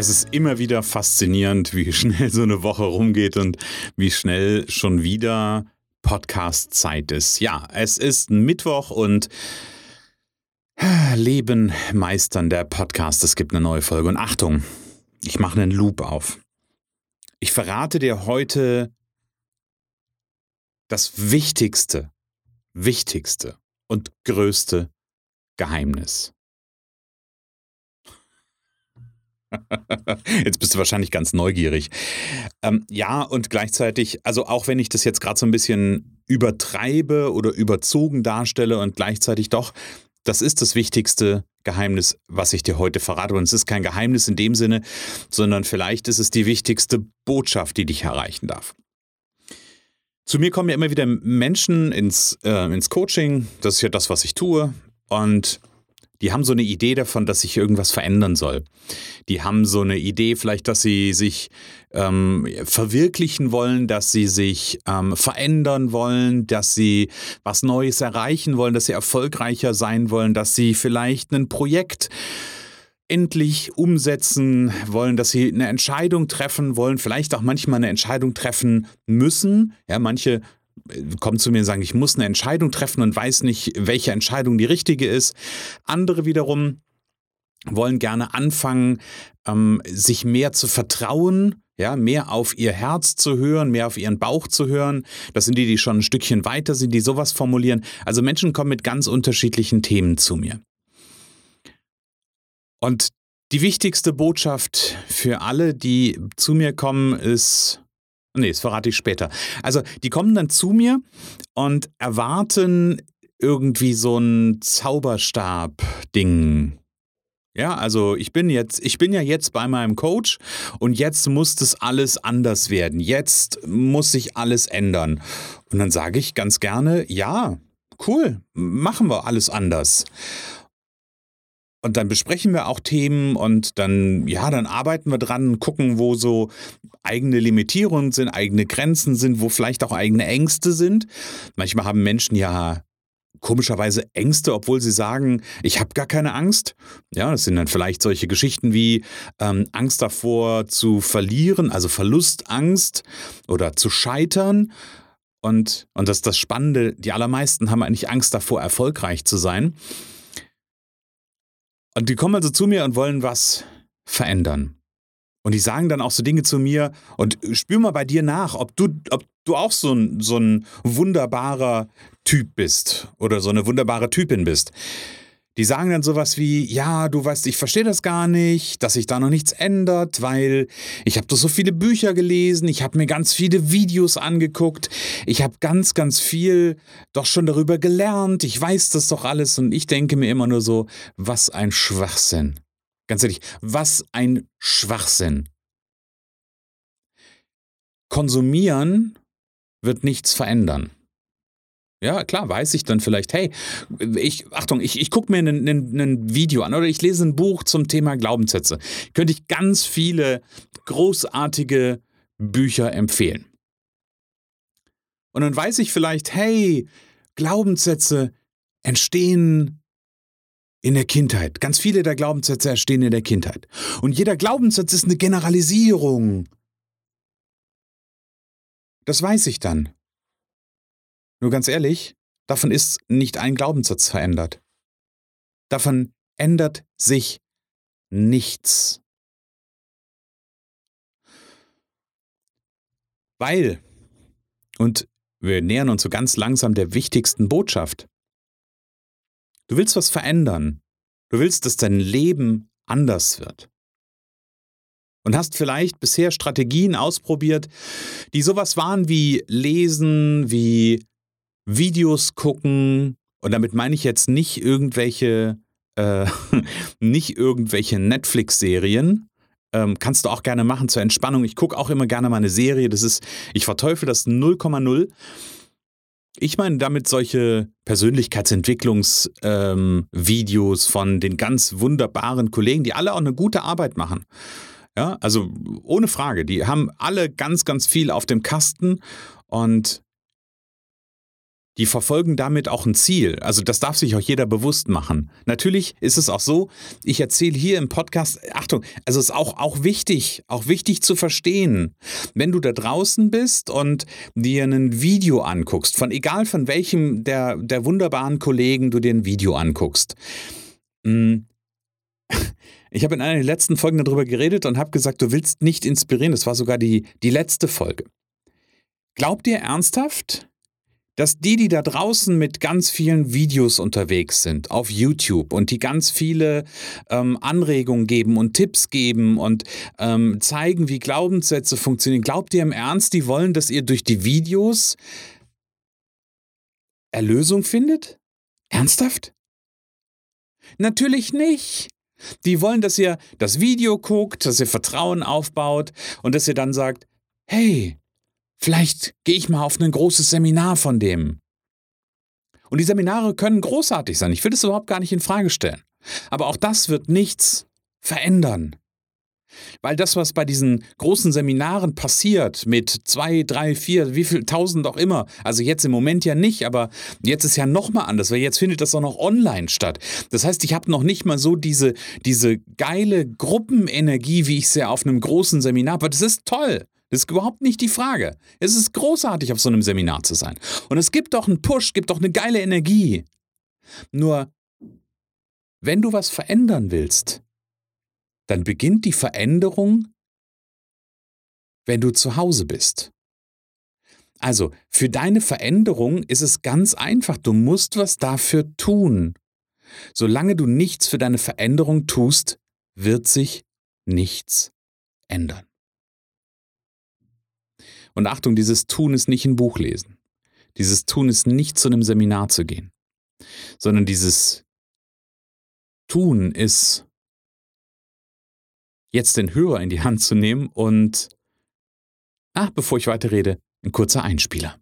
Es ist immer wieder faszinierend, wie schnell so eine Woche rumgeht und wie schnell schon wieder Podcast-Zeit ist. Ja, es ist Mittwoch und Leben meistern, der Podcast. Es gibt eine neue Folge. Und Achtung, ich mache einen Loop auf. Ich verrate dir heute das wichtigste, wichtigste und größte Geheimnis. Jetzt bist du wahrscheinlich ganz neugierig. Ähm, ja, und gleichzeitig, also auch wenn ich das jetzt gerade so ein bisschen übertreibe oder überzogen darstelle und gleichzeitig doch das ist das wichtigste Geheimnis, was ich dir heute verrate. Und es ist kein Geheimnis in dem Sinne, sondern vielleicht ist es die wichtigste Botschaft, die dich erreichen darf. Zu mir kommen ja immer wieder Menschen ins, äh, ins Coaching. Das ist ja das, was ich tue. Und die haben so eine Idee davon, dass sich irgendwas verändern soll. Die haben so eine Idee vielleicht, dass sie sich ähm, verwirklichen wollen, dass sie sich ähm, verändern wollen, dass sie was Neues erreichen wollen, dass sie erfolgreicher sein wollen, dass sie vielleicht ein Projekt endlich umsetzen wollen, dass sie eine Entscheidung treffen wollen, vielleicht auch manchmal eine Entscheidung treffen müssen. Ja, manche kommen zu mir und sagen, ich muss eine Entscheidung treffen und weiß nicht, welche Entscheidung die richtige ist. Andere wiederum wollen gerne anfangen, ähm, sich mehr zu vertrauen, ja, mehr auf ihr Herz zu hören, mehr auf ihren Bauch zu hören. Das sind die, die schon ein Stückchen weiter sind, die sowas formulieren. Also Menschen kommen mit ganz unterschiedlichen Themen zu mir. Und die wichtigste Botschaft für alle, die zu mir kommen, ist, Nee, das verrate ich später. Also, die kommen dann zu mir und erwarten irgendwie so ein Zauberstab-Ding. Ja, also ich bin jetzt, ich bin ja jetzt bei meinem Coach und jetzt muss das alles anders werden. Jetzt muss sich alles ändern. Und dann sage ich ganz gerne, ja, cool, machen wir alles anders. Und dann besprechen wir auch Themen und dann, ja, dann arbeiten wir dran, gucken, wo so eigene Limitierungen sind, eigene Grenzen sind, wo vielleicht auch eigene Ängste sind. Manchmal haben Menschen ja komischerweise Ängste, obwohl sie sagen, ich habe gar keine Angst. Ja, das sind dann vielleicht solche Geschichten wie ähm, Angst davor zu verlieren, also Verlustangst oder zu scheitern. Und, und das ist das Spannende, die allermeisten haben eigentlich Angst davor, erfolgreich zu sein. Und die kommen also zu mir und wollen was verändern. Und die sagen dann auch so Dinge zu mir und spür mal bei dir nach, ob du, ob du auch so ein, so ein wunderbarer Typ bist oder so eine wunderbare Typin bist. Die sagen dann sowas wie, ja, du weißt, ich verstehe das gar nicht, dass sich da noch nichts ändert, weil ich habe doch so viele Bücher gelesen, ich habe mir ganz viele Videos angeguckt, ich habe ganz, ganz viel doch schon darüber gelernt, ich weiß das doch alles und ich denke mir immer nur so, was ein Schwachsinn. Ganz ehrlich, was ein Schwachsinn. Konsumieren wird nichts verändern. Ja, klar, weiß ich dann vielleicht, hey, ich, Achtung, ich, ich gucke mir ein Video an oder ich lese ein Buch zum Thema Glaubenssätze. Könnte ich ganz viele großartige Bücher empfehlen. Und dann weiß ich vielleicht, hey, Glaubenssätze entstehen in der Kindheit. Ganz viele der Glaubenssätze entstehen in der Kindheit. Und jeder Glaubenssatz ist eine Generalisierung. Das weiß ich dann. Nur ganz ehrlich, davon ist nicht ein Glaubenssatz verändert. Davon ändert sich nichts. Weil, und wir nähern uns so ganz langsam der wichtigsten Botschaft, du willst was verändern, du willst, dass dein Leben anders wird. Und hast vielleicht bisher Strategien ausprobiert, die sowas waren wie Lesen, wie Videos gucken, und damit meine ich jetzt nicht irgendwelche, äh, irgendwelche Netflix-Serien, Ähm, kannst du auch gerne machen zur Entspannung. Ich gucke auch immer gerne mal eine Serie. Das ist, ich verteufel das 0,0. Ich meine damit solche Persönlichkeitsentwicklungsvideos ähm, von den ganz wunderbaren Kollegen, die alle auch eine gute Arbeit machen. Ja, also ohne Frage, die haben alle ganz, ganz viel auf dem Kasten und die verfolgen damit auch ein Ziel. Also das darf sich auch jeder bewusst machen. Natürlich ist es auch so, ich erzähle hier im Podcast, Achtung, also es ist auch, auch wichtig, auch wichtig zu verstehen, wenn du da draußen bist und dir ein Video anguckst, von egal von welchem der, der wunderbaren Kollegen du dir ein Video anguckst. Hm, ich habe in einer der letzten Folgen darüber geredet und habe gesagt, du willst nicht inspirieren. Das war sogar die, die letzte Folge. Glaubt ihr ernsthaft, dass die, die da draußen mit ganz vielen Videos unterwegs sind auf YouTube und die ganz viele ähm, Anregungen geben und Tipps geben und ähm, zeigen, wie Glaubenssätze funktionieren, glaubt ihr im Ernst, die wollen, dass ihr durch die Videos Erlösung findet? Ernsthaft? Natürlich nicht. Die wollen, dass ihr das Video guckt, dass ihr Vertrauen aufbaut und dass ihr dann sagt, hey, Vielleicht gehe ich mal auf ein großes Seminar von dem. Und die Seminare können großartig sein. Ich will das überhaupt gar nicht in Frage stellen. Aber auch das wird nichts verändern. Weil das, was bei diesen großen Seminaren passiert, mit zwei, drei, vier, wie viel tausend auch immer, also jetzt im Moment ja nicht, aber jetzt ist ja nochmal anders, weil jetzt findet das auch noch online statt. Das heißt, ich habe noch nicht mal so diese, diese geile Gruppenenergie, wie ich sie auf einem großen Seminar habe. Das ist toll. Das ist überhaupt nicht die Frage. Es ist großartig, auf so einem Seminar zu sein. Und es gibt doch einen Push, gibt doch eine geile Energie. Nur, wenn du was verändern willst, dann beginnt die Veränderung, wenn du zu Hause bist. Also, für deine Veränderung ist es ganz einfach. Du musst was dafür tun. Solange du nichts für deine Veränderung tust, wird sich nichts ändern. Und Achtung, dieses Tun ist nicht ein Buch lesen. Dieses Tun ist nicht zu einem Seminar zu gehen, sondern dieses Tun ist jetzt den Hörer in die Hand zu nehmen und, ach, bevor ich weiterrede, ein kurzer Einspieler.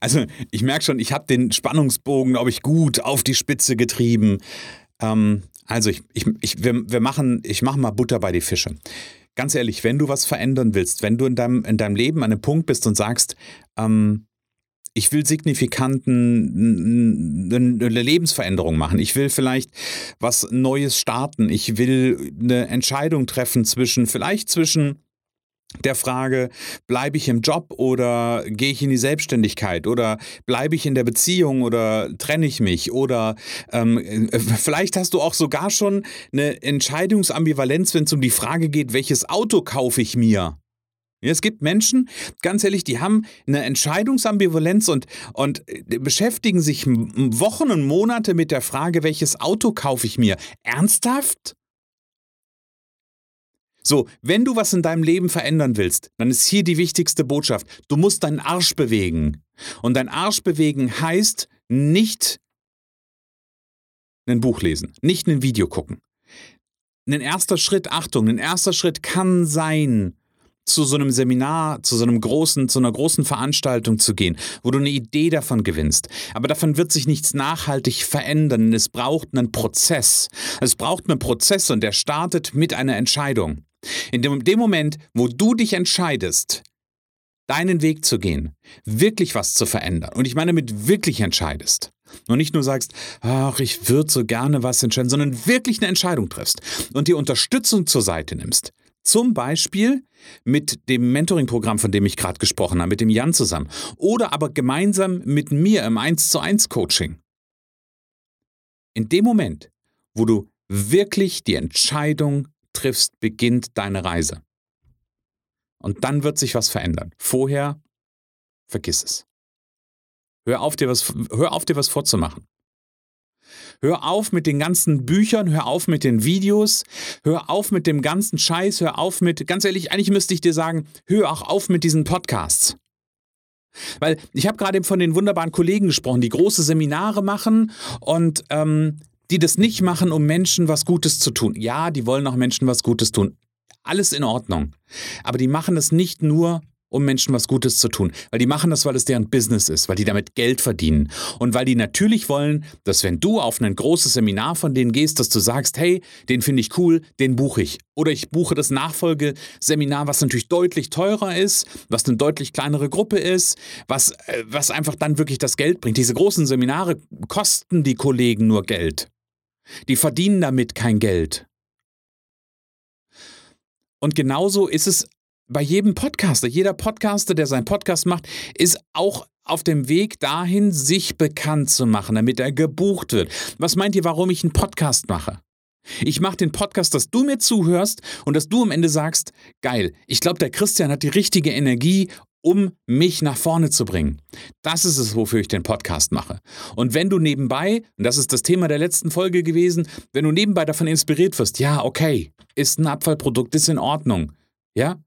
Also ich merke schon, ich habe den Spannungsbogen, glaube ich, gut auf die Spitze getrieben. Ähm, also ich, ich, ich, wir, wir machen, ich mache mal Butter bei die Fische. Ganz ehrlich, wenn du was verändern willst, wenn du in deinem, in deinem Leben an einem Punkt bist und sagst, ähm, ich will signifikanten eine Lebensveränderung machen. Ich will vielleicht was Neues starten. Ich will eine Entscheidung treffen zwischen, vielleicht zwischen der Frage, bleibe ich im Job oder gehe ich in die Selbstständigkeit oder bleibe ich in der Beziehung oder trenne ich mich oder ähm, äh, vielleicht hast du auch sogar schon eine Entscheidungsambivalenz, wenn es um die Frage geht, welches Auto kaufe ich mir? Es gibt Menschen, ganz ehrlich, die haben eine Entscheidungsambivalenz und, und äh, beschäftigen sich Wochen und Monate mit der Frage, welches Auto kaufe ich mir. Ernsthaft? So, wenn du was in deinem Leben verändern willst, dann ist hier die wichtigste Botschaft. Du musst deinen Arsch bewegen. Und dein Arsch bewegen heißt nicht ein Buch lesen, nicht ein Video gucken. Ein erster Schritt, Achtung, ein erster Schritt kann sein, zu so einem Seminar, zu so einem großen, zu einer großen Veranstaltung zu gehen, wo du eine Idee davon gewinnst. Aber davon wird sich nichts nachhaltig verändern. Es braucht einen Prozess. Es braucht einen Prozess und der startet mit einer Entscheidung. In dem, dem Moment, wo du dich entscheidest, deinen Weg zu gehen, wirklich was zu verändern, und ich meine mit wirklich entscheidest, und nicht nur sagst, ach, ich würde so gerne was entscheiden, sondern wirklich eine Entscheidung triffst und dir Unterstützung zur Seite nimmst, Zum Beispiel mit dem Mentoring-Programm, von dem ich gerade gesprochen habe, mit dem Jan zusammen. Oder aber gemeinsam mit mir im 1 zu 1 Coaching. In dem Moment, wo du wirklich die Entscheidung triffst, beginnt deine Reise. Und dann wird sich was verändern. Vorher vergiss es. Hör auf, dir was, hör auf, dir was vorzumachen. Hör auf mit den ganzen Büchern, hör auf mit den Videos, hör auf mit dem ganzen Scheiß, hör auf mit, ganz ehrlich, eigentlich müsste ich dir sagen, hör auch auf mit diesen Podcasts. Weil ich habe gerade von den wunderbaren Kollegen gesprochen, die große Seminare machen und ähm, die das nicht machen, um Menschen was Gutes zu tun. Ja, die wollen auch Menschen was Gutes tun. Alles in Ordnung. Aber die machen es nicht nur, um Menschen was Gutes zu tun. Weil die machen das, weil es deren Business ist, weil die damit Geld verdienen. Und weil die natürlich wollen, dass wenn du auf ein großes Seminar von denen gehst, dass du sagst, hey, den finde ich cool, den buche ich. Oder ich buche das Nachfolgeseminar, was natürlich deutlich teurer ist, was eine deutlich kleinere Gruppe ist, was, äh, was einfach dann wirklich das Geld bringt. Diese großen Seminare kosten die Kollegen nur Geld. Die verdienen damit kein Geld. Und genauso ist es bei jedem Podcaster. Jeder Podcaster, der seinen Podcast macht, ist auch auf dem Weg dahin, sich bekannt zu machen, damit er gebucht wird. Was meint ihr, warum ich einen Podcast mache? Ich mache den Podcast, dass du mir zuhörst und dass du am Ende sagst, geil, ich glaube, der Christian hat die richtige Energie, um mich nach vorne zu bringen. Das ist es, wofür ich den Podcast mache. Und wenn du nebenbei, und das ist das Thema der letzten Folge gewesen, wenn du nebenbei davon inspiriert wirst, ja, okay, ist ein Abfallprodukt, ist in Ordnung, ja,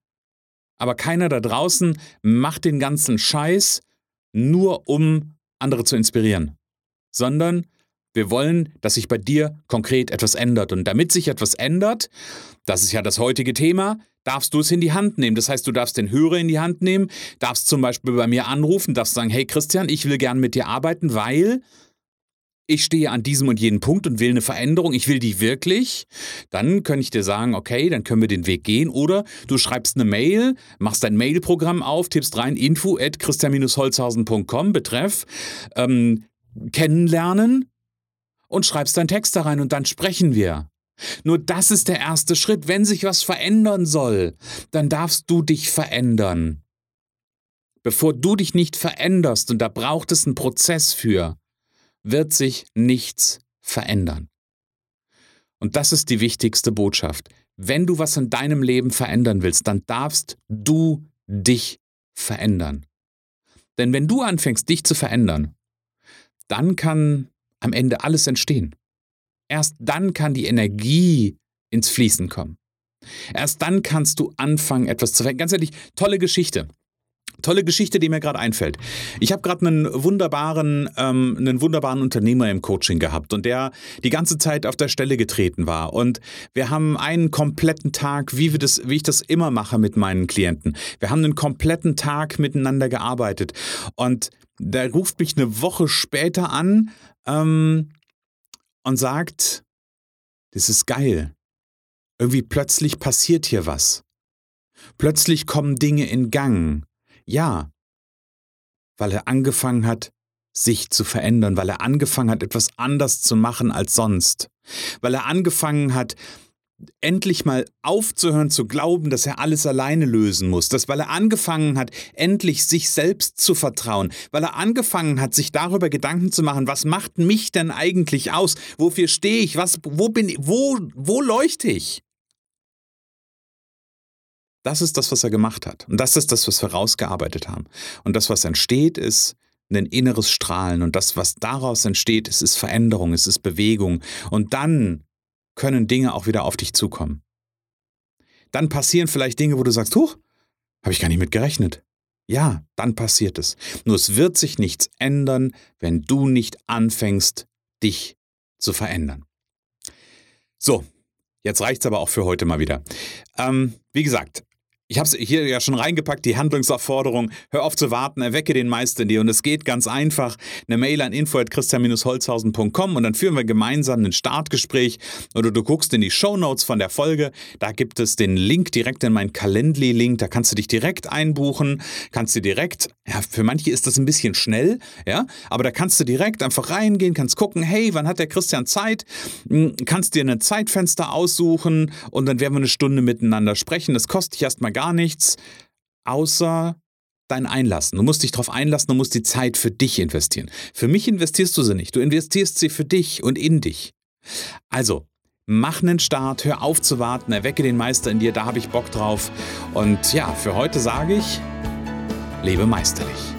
aber keiner da draußen macht den ganzen Scheiß nur um andere zu inspirieren, sondern wir wollen, dass sich bei dir konkret etwas ändert. Und damit sich etwas ändert, das ist ja das heutige Thema, darfst du es in die Hand nehmen. Das heißt, du darfst den Hörer in die Hand nehmen, darfst zum Beispiel bei mir anrufen, darfst sagen, hey Christian, ich will gern mit dir arbeiten, weil ich stehe an diesem und jenem Punkt und will eine Veränderung, ich will die wirklich, dann kann ich dir sagen, okay, dann können wir den Weg gehen. Oder du schreibst eine Mail, machst dein Mailprogramm auf, tippst rein info at christian-holzhausen.com, betreff ähm, kennenlernen und schreibst deinen Text da rein und dann sprechen wir. Nur das ist der erste Schritt. Wenn sich was verändern soll, dann darfst du dich verändern. Bevor du dich nicht veränderst, und da braucht es einen Prozess für, wird sich nichts verändern. Und das ist die wichtigste Botschaft. Wenn du was in deinem Leben verändern willst, dann darfst du dich verändern. Denn wenn du anfängst, dich zu verändern, dann kann am Ende alles entstehen. Erst dann kann die Energie ins Fließen kommen. Erst dann kannst du anfangen, etwas zu verändern. Ganz ehrlich, tolle Geschichte. Tolle Geschichte, die mir gerade einfällt. Ich habe gerade einen wunderbaren, ähm, einen wunderbaren Unternehmer im Coaching gehabt und der die ganze Zeit auf der Stelle getreten war. Und wir haben einen kompletten Tag, wie, wir das, wie ich das immer mache mit meinen Klienten. Wir haben einen kompletten Tag miteinander gearbeitet. Und der ruft mich eine Woche später an ähm, und sagt, das ist geil. Irgendwie plötzlich passiert hier was. Plötzlich kommen Dinge in Gang. Ja, weil er angefangen hat, sich zu verändern, weil er angefangen hat, etwas anders zu machen als sonst, weil er angefangen hat, endlich mal aufzuhören zu glauben, dass er alles alleine lösen muss, das weil er angefangen hat, endlich sich selbst zu vertrauen, weil er angefangen hat, sich darüber Gedanken zu machen, was macht mich denn eigentlich aus? Wofür stehe ich? Was wo bin wo wo leuchte ich? Das ist das, was er gemacht hat. Und das ist das, was wir rausgearbeitet haben. Und das, was entsteht, ist ein inneres Strahlen. Und das, was daraus entsteht, ist, ist Veränderung, es ist Bewegung. Und dann können Dinge auch wieder auf dich zukommen. Dann passieren vielleicht Dinge, wo du sagst, huch, habe ich gar nicht mit gerechnet. Ja, dann passiert es. Nur es wird sich nichts ändern, wenn du nicht anfängst, dich zu verändern. So, jetzt reicht es aber auch für heute mal wieder. Ähm, wie gesagt, Ich habe es hier ja schon reingepackt, die Handlungsaufforderung. Hör auf zu warten, erwecke den Meister in dir. Und es geht ganz einfach. Eine Mail an info.christian-holzhausen.com und dann führen wir gemeinsam ein Startgespräch. Oder du guckst in die Show Notes von der Folge. Da gibt es den Link direkt in meinen Calendly-Link. Da kannst du dich direkt einbuchen. Kannst du direkt, ja, für manche ist das ein bisschen schnell, ja, aber da kannst du direkt einfach reingehen, kannst gucken, hey, wann hat der Christian Zeit? Hm, kannst dir ein Zeitfenster aussuchen und dann werden wir eine Stunde miteinander sprechen. Das kostet dich erstmal gar nichts, außer dein Einlassen. Du musst dich darauf einlassen, du musst die Zeit für dich investieren. Für mich investierst du sie nicht, du investierst sie für dich und in dich. Also, mach einen Start, hör auf zu warten, erwecke den Meister in dir, da habe ich Bock drauf. Und ja, für heute sage ich, lebe meisterlich.